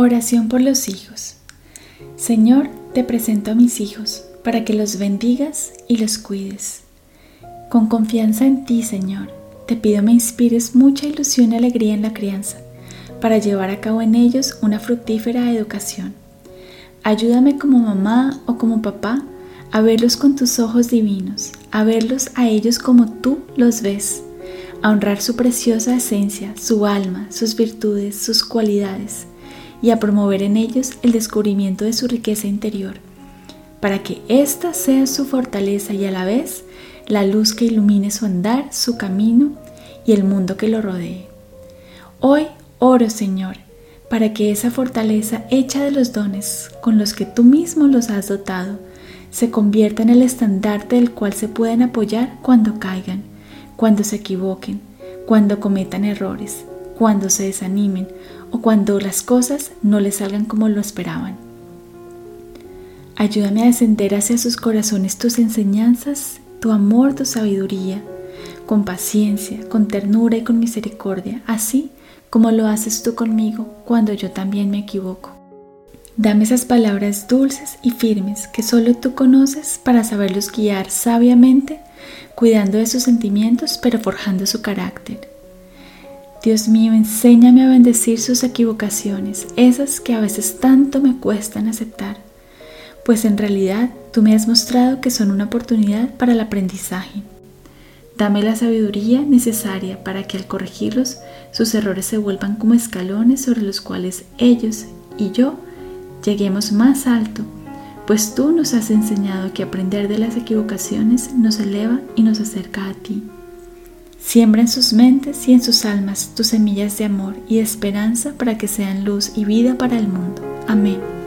Oración por los hijos. Señor, te presento a mis hijos para que los bendigas y los cuides. Con confianza en ti, Señor, te pido me inspires mucha ilusión y alegría en la crianza, para llevar a cabo en ellos una fructífera educación. Ayúdame como mamá o como papá a verlos con tus ojos divinos, a verlos a ellos como tú los ves, a honrar su preciosa esencia, su alma, sus virtudes, sus cualidades, y a promover en ellos el descubrimiento de su riqueza interior, para que ésta sea su fortaleza y a la vez la luz que ilumine su andar, su camino y el mundo que lo rodee. Hoy oro, Señor, para que esa fortaleza hecha de los dones con los que tú mismo los has dotado se convierta en el estandarte del cual se pueden apoyar cuando caigan, cuando se equivoquen, cuando cometan errores, cuando se desanimen o cuando las cosas no les salgan como lo esperaban. Ayúdame a descender hacia sus corazones tus enseñanzas, tu amor, tu sabiduría, con paciencia, con ternura y con misericordia, así como lo haces tú conmigo cuando yo también me equivoco. Dame esas palabras dulces y firmes que solo tú conoces para saberlos guiar sabiamente, cuidando de sus sentimientos pero forjando su carácter. Dios mío, enséñame a bendecir sus equivocaciones, esas que a veces tanto me cuestan aceptar, pues en realidad tú me has mostrado que son una oportunidad para el aprendizaje. Dame la sabiduría necesaria para que al corregirlos sus errores se vuelvan como escalones sobre los cuales ellos y yo lleguemos más alto, pues tú nos has enseñado que aprender de las equivocaciones nos eleva y nos acerca a ti. Siembra en sus mentes y en sus almas tus semillas de amor y esperanza para que sean luz y vida para el mundo. Amén.